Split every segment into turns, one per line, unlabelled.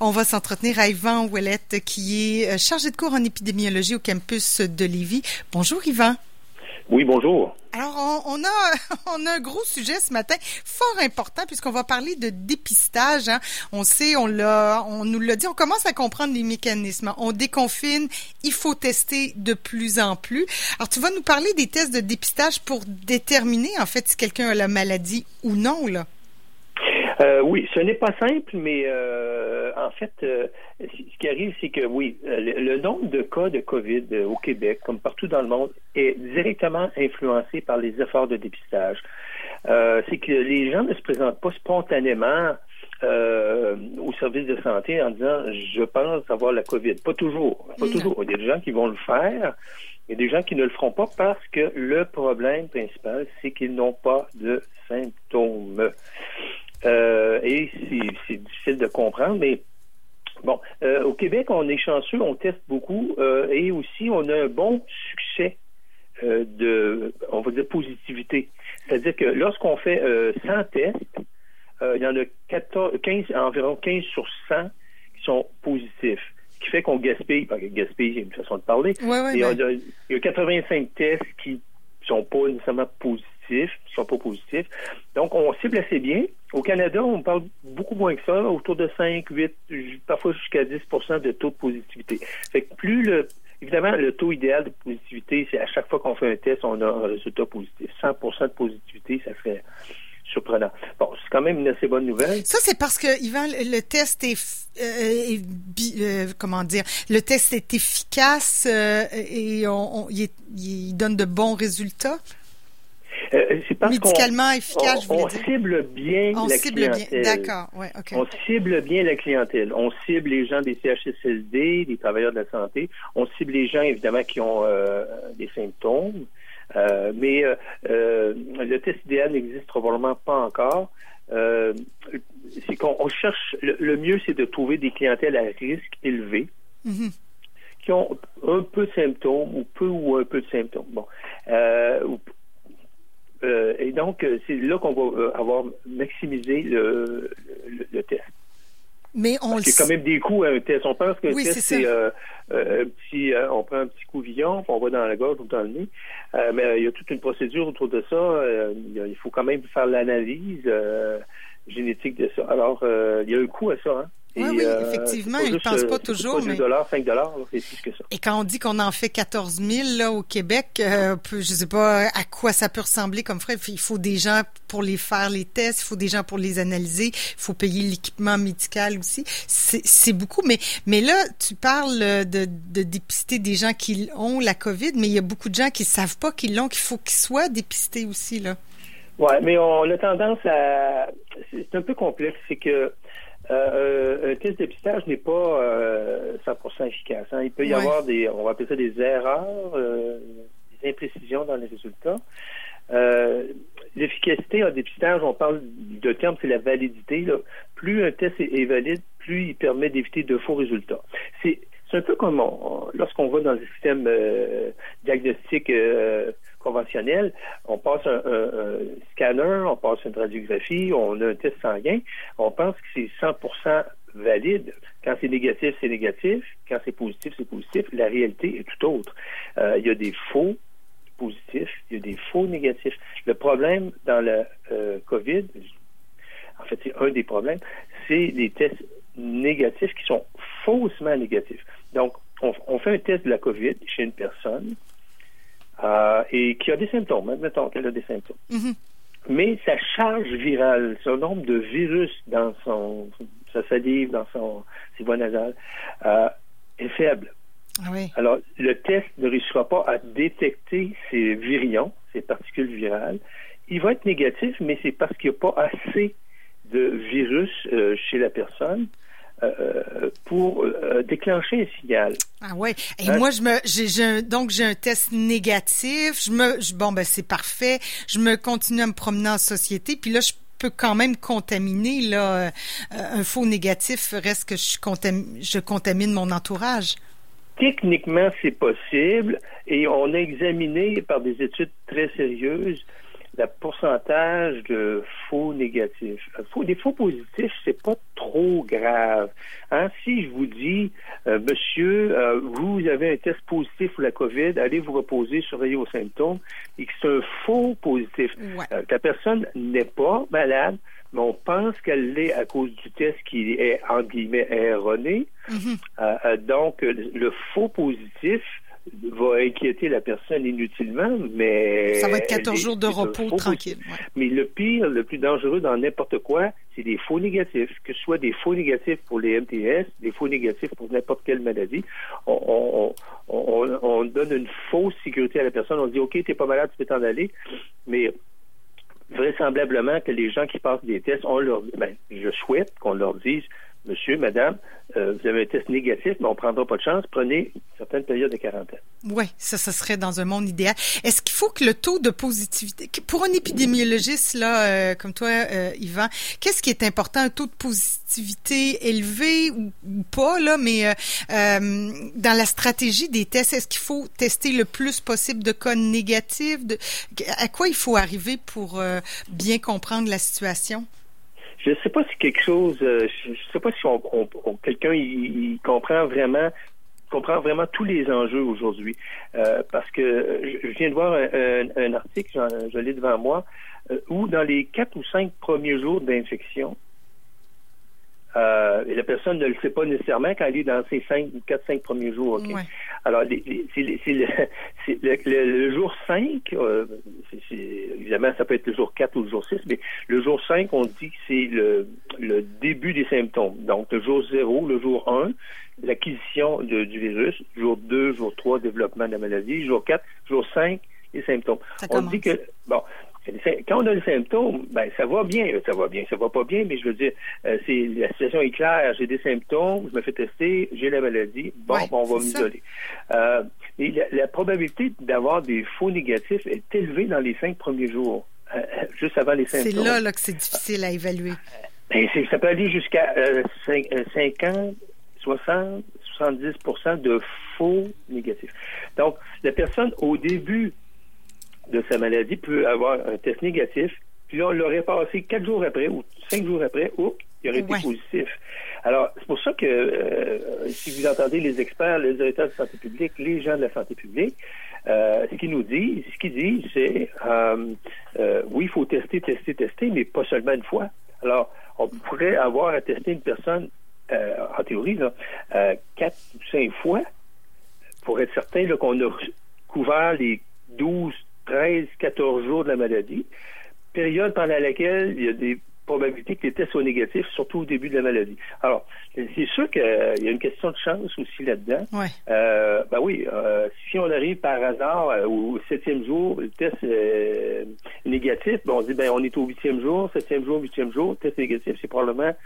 On va s'entretenir avec Yvan Ouellette, qui est euh, chargé de cours en épidémiologie au campus de Lévis. Bonjour Yvan.
Oui, bonjour.
Alors, on, a, on a un gros sujet ce matin, fort important, puisqu'on va parler de dépistage. Hein. On sait, on l'a, on nous l'a dit, on commence à comprendre les mécanismes. On déconfine, il faut tester de plus en plus. Alors, tu vas nous parler des tests de dépistage pour déterminer, en fait, si quelqu'un a la maladie ou non, là.
Euh, oui, ce n'est pas simple, mais euh, en fait, euh, ce qui arrive, c'est que oui, le, nombre de cas de COVID au Québec, comme partout dans le monde, est directement influencé par les efforts de dépistage. c'est que les gens ne se présentent pas spontanément au service de santé en disant je pense avoir la COVID. Pas toujours. Pas toujours. Il y a des gens qui vont le faire. Il y a des gens qui ne le feront pas parce que le problème principal, c'est qu'ils n'ont pas de symptômes. Euh, et c'est difficile de comprendre, mais bon, euh, au Québec, on est chanceux, on teste beaucoup euh, et aussi on a un bon succès de, on va dire, positivité. C'est-à-dire que lorsqu'on fait 100 tests, il y en a 14, 15, environ 15 sur 100 qui sont positifs. Ce qui fait qu'on gaspille, gaspille, c'est une façon de parler.
Ben
il, y a, 85 tests qui sont pas nécessairement positifs qui sont pas positifs. Donc, on cible assez bien. Au Canada, on parle beaucoup moins que ça, autour de 5, 8, parfois jusqu'à 10 de taux de positivité. Fait que plus le, évidemment, le taux idéal de positivité, c'est à chaque fois qu'on fait un test, on a un résultat positif. 100 de positivité, ça fait surprenant. Bon, c'est quand même une assez bonne nouvelle.
Ça, c'est parce que, Yvan, le test est, euh, euh, comment dire, le test est efficace euh, et on, il, donne de bons résultats?
Euh, c'est parce
Médicalement efficace,
on, on cible bien
on
la
cible
clientèle.
Bien. D'accord, ouais, OK.
On cible bien la clientèle. On cible les gens des CHSLD, des travailleurs de la santé. On cible les gens, évidemment, qui ont euh, des symptômes. Euh, mais euh, euh le test idéal n'existe probablement pas encore. Euh, c'est qu'on cherche, le, mieux, c'est de trouver des clientèles à risque élevé. Mm-hmm. qui ont un peu de symptômes ou peu ou un peu de symptômes. Bon, euh, euh, et donc, euh, c'est là qu'on va euh, avoir maximisé le, le, test.
Mais on
Parce y a quand même des coûts à un test. On pense qu'un test, c'est euh, un petit, on prend un petit couvillon, on va dans la gorge ou dans le nez. mais il y a toute une procédure autour de ça. il faut quand même faire l'analyse génétique de ça. Alors, il y a un coût à ça. Hein?
oui, oui, euh, effectivement, ils ne pensent pas toujours. mais...
dollars, 5 dollars, c'est plus que ça.
Et quand on dit qu'on en fait 14 000 là, au Québec, euh, je ne sais pas à quoi ça peut ressembler comme frais. Il faut des gens pour les faire les tests, il faut des gens pour les analyser, il faut payer l'équipement médical aussi. C'est beaucoup, mais mais là, tu parles de, de dépister des gens qui ont la COVID, mais il y a beaucoup de gens qui savent pas qu'ils l'ont, qu'il faut qu'ils soient dépistés aussi là.
Ouais, mais on a tendance à. C'est un peu complexe, c'est que euh, un test de dépistage n'est pas euh, 100% efficace. Hein. Il peut y avoir des, on va appeler ça des erreurs, euh, des imprécisions dans les résultats. Euh, l'efficacité en dépistage, on parle de terme, c'est la validité. Là. Plus un test est, valide, plus il permet d'éviter de faux résultats. C'est un peu comme lorsqu'on va dans le système euh, diagnostic euh, conventionnel, on passe un, scanner, on passe une radiographie, on a un test sanguin, on pense que c'est 100% valide. Quand c'est négatif, c'est négatif. Quand c'est positif, c'est positif. La réalité est tout autre. Euh, il y a des faux positifs, il y a des faux négatifs. Le problème dans la COVID, en fait, c'est un des problèmes, c'est les tests négatifs qui sont faussement négatifs. Donc, on, fait un test de la COVID chez une personne euh, et qui a des symptômes, admettons qu'elle a des symptômes. Mm-hmm. Mais sa charge virale, son nombre de virus dans son sa salive, dans son ses voies nasales, euh, est faible.
Ah
Alors, le test ne réussira pas à détecter ces virions, ces particules virales. Il va être négatif, mais c'est parce qu'il n'y a pas assez de virus euh, chez la personne euh, pour euh, déclencher un signal.
Ah ouais. Et hein? moi, je me, j'ai, donc j'ai un test négatif. Je me, bon ben c'est parfait. Je me continue à me promener en société. Puis là, je peux quand même contaminer là un faux négatif. Reste que je contamine, je contamine mon entourage.
Techniquement, c'est possible et on a examiné par des études très sérieuses le pourcentage de faux négatifs. Faux, des faux positifs, c'est pas trop grave. Hein? Si je vous dis, euh, monsieur, euh, vous avez un test positif pour la COVID, allez vous reposer, surveiller vos symptômes, et que c'est un faux positif. Euh, la personne n'est pas malade, mais on pense qu'elle l'est à cause du test qui est, en guillemets, erroné. Mm-hmm. donc, le faux positif, va inquiéter la personne inutilement, mais...
Ça va être 14 jours de repos tranquille.
Mais le pire, le plus dangereux dans n'importe quoi, c'est des faux négatifs, que ce soit des faux négatifs pour les MTS, des faux négatifs pour n'importe quelle maladie. On, donne une fausse sécurité à la personne. On dit, OK, t'es pas malade, tu peux t'en aller, mais vraisemblablement que les gens qui passent des tests, on leur, ben, je souhaite qu'on leur dise, Monsieur, Madame, euh, vous avez un test négatif, mais on ne prendra pas de chance. Prenez une certaine période de quarantaine.
Oui, ça, ça serait dans un monde idéal. Est-ce qu'il faut que le taux de positivité, pour un épidémiologiste là, euh, comme toi, euh, Yvan, qu'est-ce qui est important, un taux de positivité élevé ou, pas là, mais dans la stratégie des tests, est-ce qu'il faut tester le plus possible de cas négatifs? À quoi il faut arriver pour bien comprendre la situation?
Je sais pas si quelque chose, euh, je sais pas si on, quelqu'un il, comprend vraiment comprend vraiment tous les enjeux aujourd'hui. Euh, parce que je, viens de voir un, article, je l'ai devant moi, euh, où dans les quatre ou cinq premiers jours d'infection, euh, et la personne ne le sait pas nécessairement quand elle est dans ses cinq, quatre, cinq premiers jours. Alors, c'est le, jour 5, euh, évidemment, ça peut être le jour 4 ou le jour 6, mais le jour 5, on dit que c'est le, début des symptômes. Donc, le jour 0, le jour 1, l'acquisition du virus, jour 2, jour 3, développement de la maladie, jour 4, jour 5, les symptômes. on dit que, bon, quand on a les symptômes, ben ça va bien, ça va bien, ça va pas bien, mais je veux dire, euh, c'est la situation est claire, j'ai des symptômes, je me fais tester, j'ai la maladie, bon, on va m'isoler. Euh, et la, probabilité d'avoir des faux négatifs est élevée dans les cinq premiers jours, euh, juste avant les symptômes.
C'est là, là que c'est difficile à évaluer.
Ben, ça peut aller jusqu'à 50, 60, 70 de faux négatifs. Donc, la personne, au début de sa maladie peut avoir un test négatif, puis on l'aurait passé quatre jours après ou cinq jours après, ou il aurait été positif. Alors, c'est pour ça que euh, si vous entendez les experts, les directeurs de santé publique, les gens de la santé publique, euh, ce qu'ils nous disent, ce qu'ils disent, c'est euh, oui, il faut tester, tester, tester, mais pas seulement une fois. Alors, on pourrait avoir à tester une personne, en théorie, là, quatre ou cinq fois pour être certain qu'on a couvert les 12 13, 14 jours de la maladie, période pendant laquelle il y a des probabilités que les tests soient négatifs, surtout au début de la maladie. Alors, c'est sûr qu'il y a une question de chance aussi là-dedans. Euh, ben oui, euh, si on arrive par hasard euh, au septième jour, le test est négatif, ben on dit ben on est au huitième jour, septième jour, huitième jour, test négatif, c'est probablement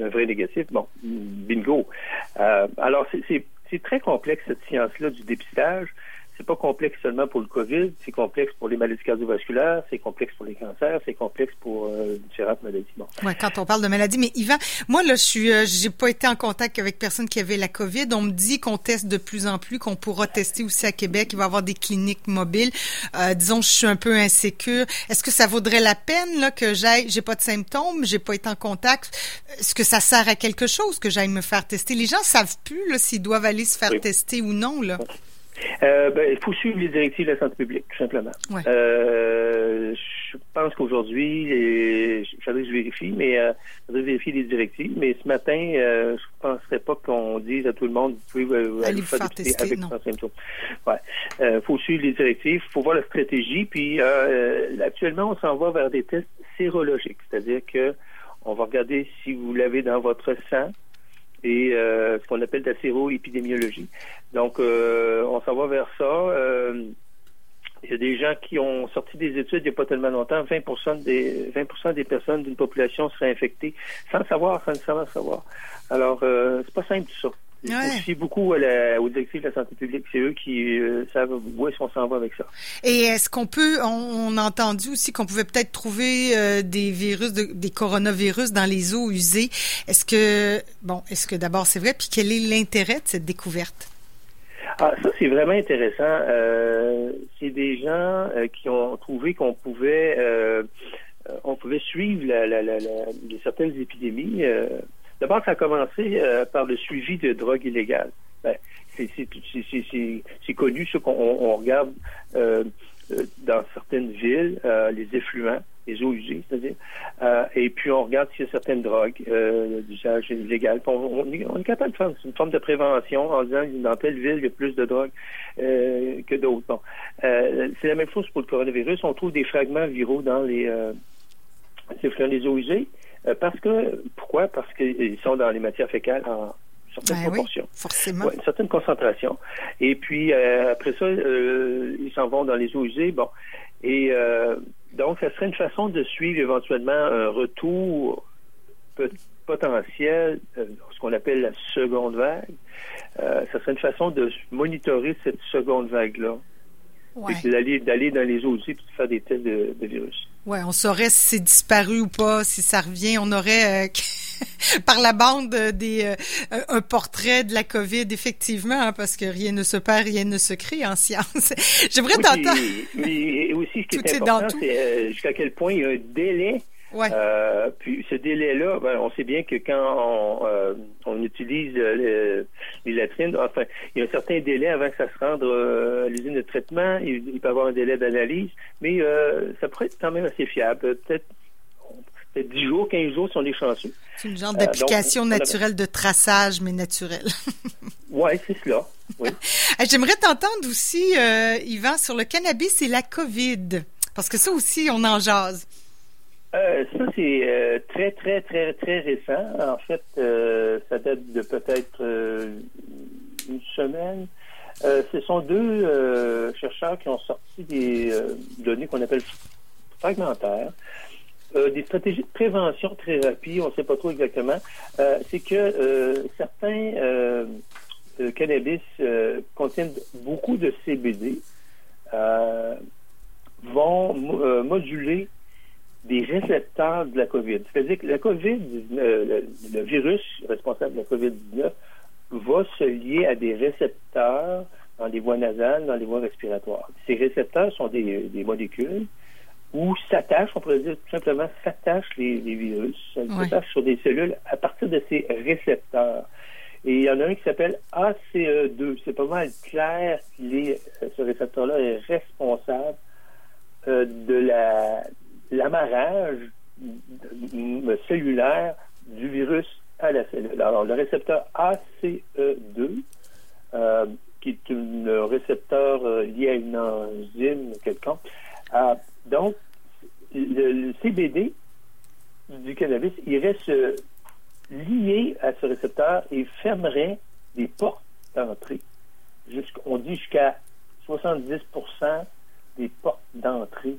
un vrai négatif. Bon, bingo. alors, c'est très complexe cette science-là du dépistage c'est pas complexe seulement pour le COVID, c'est complexe pour les maladies cardiovasculaires, c'est complexe pour les cancers, c'est complexe pour euh, différentes maladies. Bon.
Ouais, quand on parle de maladies, mais Yvan, moi là, je suis, euh, j'ai pas été en contact avec personne qui avait la COVID. On me dit qu'on teste de plus en plus, qu'on pourra tester aussi à Québec. Il va y avoir des cliniques mobiles. Euh, disons, je suis un peu insécure. Est-ce que ça vaudrait la peine là que j'aille, j'ai pas de symptômes, j'ai pas été en contact? Est-ce que ça sert à quelque chose que j'aille me faire tester? Les gens savent plus là s'ils doivent aller se faire tester ou non là.
Euh, ben, il faut suivre les directives de la santé publique, tout simplement. Euh, je pense qu'aujourd'hui, je faudrait que je vérifie, mais euh, faudrait vérifier les directives. Mais ce matin, euh, je ne penserais pas qu'on dise à tout le monde, vous pouvez euh, aller vous faire tester avec sans symptômes. Ouais. Euh, faut suivre les directives, faut voir la stratégie. Puis actuellement, on s'en va vers des tests sérologiques, c'est-à-dire que on va regarder si vous l'avez dans votre sang et euh, ce qu'on appelle la séroépidémiologie. Donc, euh, on s'en va vers ça. Euh, il y a des gens qui ont sorti des études il n'y a pas tellement longtemps, 20 des 20% des personnes d'une population seraient infectées sans savoir, sans nécessairement savoir. Alors, euh, c'est pas simple tout ça. Ouais. beaucoup à la, aux directives de la santé publique. C'est eux qui euh, savent où est-ce qu'on s'en va avec ça.
Et est-ce qu'on peut, on, a entendu aussi qu'on pouvait peut-être trouver euh, des virus, des coronavirus dans les eaux usées. Est-ce que, bon, est-ce que d'abord c'est vrai? Puis quel est l'intérêt de cette découverte?
Ah, ça, c'est vraiment intéressant. Euh, c'est des gens euh, qui ont trouvé qu'on pouvait euh, on pouvait suivre la, la, la, certaines épidémies. D'abord, ça a commencé par le suivi de drogues illégales. Ben, c'est connu, ce qu'on on regarde dans certaines villes, les effluents les eaux usées, c'est-à-dire. Euh, et puis, on regarde s'il y a certaines drogues euh, d'usage illégal. On, est capable de faire une forme de prévention en disant dans telle ville, il y a plus de drogue euh, que d'autres. Euh, c'est la même chose pour le coronavirus. On trouve des fragments viraux dans les, euh, les eaux usées. Parce que, pourquoi? Parce qu'ils sont dans les matières fécales en certaines ben proportions.
forcément.
une certaine concentration. Et puis, après ça, ils s'en vont dans les eaux usées. Bon. Et donc, ça serait une façon de suivre éventuellement un retour potentiel, euh, ce qu'on appelle la seconde vague. Euh, ça serait une façon de monitorer cette seconde vague-là. Ouais. D'aller, d'aller dans les autres et de faire des tests de, virus.
Oui, on saurait si c'est disparu ou pas, si ça revient. On aurait euh, par la bande des un portrait de la COVID, effectivement, hein, parce que rien ne se perd, rien ne se crée en science. J'aimerais
oui, t'entendre. Mais aussi, ce qui est important, c'est jusqu'à quel point il y a un délai
Ouais.
Euh, puis ce délai-là, ben, on sait bien que quand on, euh, on utilise euh, les, latrines, enfin, il y a un certain délai avant que ça se rende à l'usine de traitement. Il, peut y avoir un délai d'analyse, mais ça pourrait être quand même assez fiable. Peut-être peut 10 jours, 15 jours si on est chanceux.
C'est une genre d'application naturelle de traçage, mais naturelle.
oui, c'est cela. Oui.
J'aimerais t'entendre aussi, Yvan, sur le cannabis et la COVID. Parce que ça aussi, on en jase.
Euh, ça, c'est euh, très, très, très, très récent. En fait, euh, ça date de peut-être une semaine. ce sont deux chercheurs qui ont sorti des données qu'on appelle fragmentaires. des stratégies de prévention très rapides, on ne sait pas trop exactement. c'est que certains cannabis contiennent beaucoup de CBD, vont moduler des récepteurs de la COVID. C'est-à-dire que la COVID, le, virus responsable de la COVID-19 va se lier à des récepteurs dans les voies nasales, dans les voies respiratoires. Ces récepteurs sont des, molécules où s'attachent, on pourrait dire tout simplement, s'attachent les, virus, s'attachent sur des cellules à partir de ces récepteurs. Et il y en a un qui s'appelle ACE2. C'est pas mal clair que ce récepteur-là est responsable euh, de la l'amarrage cellulaire du virus à la cellule. Alors, le récepteur ACE2, euh, qui est un récepteur euh, lié à une enzyme quelconque, euh, donc, le, CBD du cannabis irait se lier à ce récepteur et fermerait des portes d'entrée. On dit jusqu'à 70% des portes d'entrée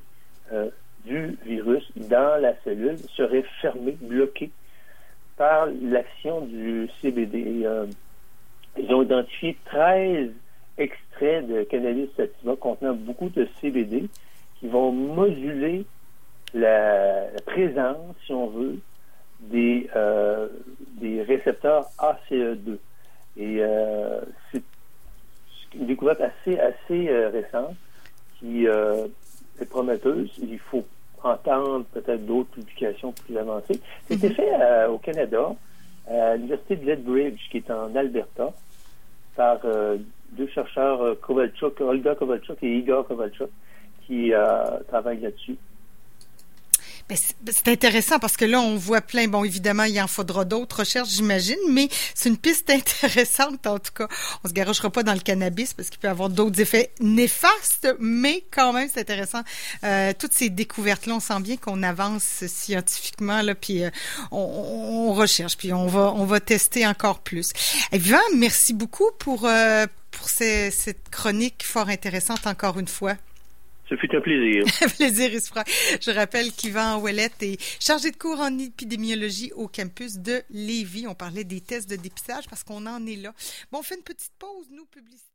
du virus dans la cellule serait fermé, bloqué par l'action du CBD. Euh, ils ont identifié 13 extraits de cannabis sativa contenant beaucoup de CBD qui vont moduler la, présence, si on veut, des, euh, récepteurs ACE2. Et euh, c'est une découverte assez, assez récente qui prometteuse. Il faut entendre peut-être d'autres publications plus avancées. C'était mhm. fait euh, au Canada, à l'Université de Lethbridge, qui est en Alberta, par euh, deux chercheurs, euh, Kovalchuk, Olga Kovalchuk et Igor Kovalchuk, qui travaillent là-dessus.
Ben, ben, c'est intéressant parce que là, on voit plein. Bon, évidemment, il en faudra d'autres recherches, j'imagine, mais c'est une piste intéressante en tout cas. On se garochera pas dans le cannabis parce qu'il peut avoir d'autres effets néfastes, mais quand même, c'est intéressant. Euh, toutes ces découvertes-là, on sent bien qu'on avance scientifiquement là, puis euh, on, recherche, puis on va on va tester encore plus. Yvan, merci beaucoup pour euh, pour cette chronique fort intéressante encore une fois.
Ce fut un plaisir.
plaisir, Je rappelle qu'Yvan Ouellette est chargé de cours en épidémiologie au campus de Lévis. On parlait des tests de dépistage parce qu'on en est là. Bon, on fait une petite pause, nous, publicité.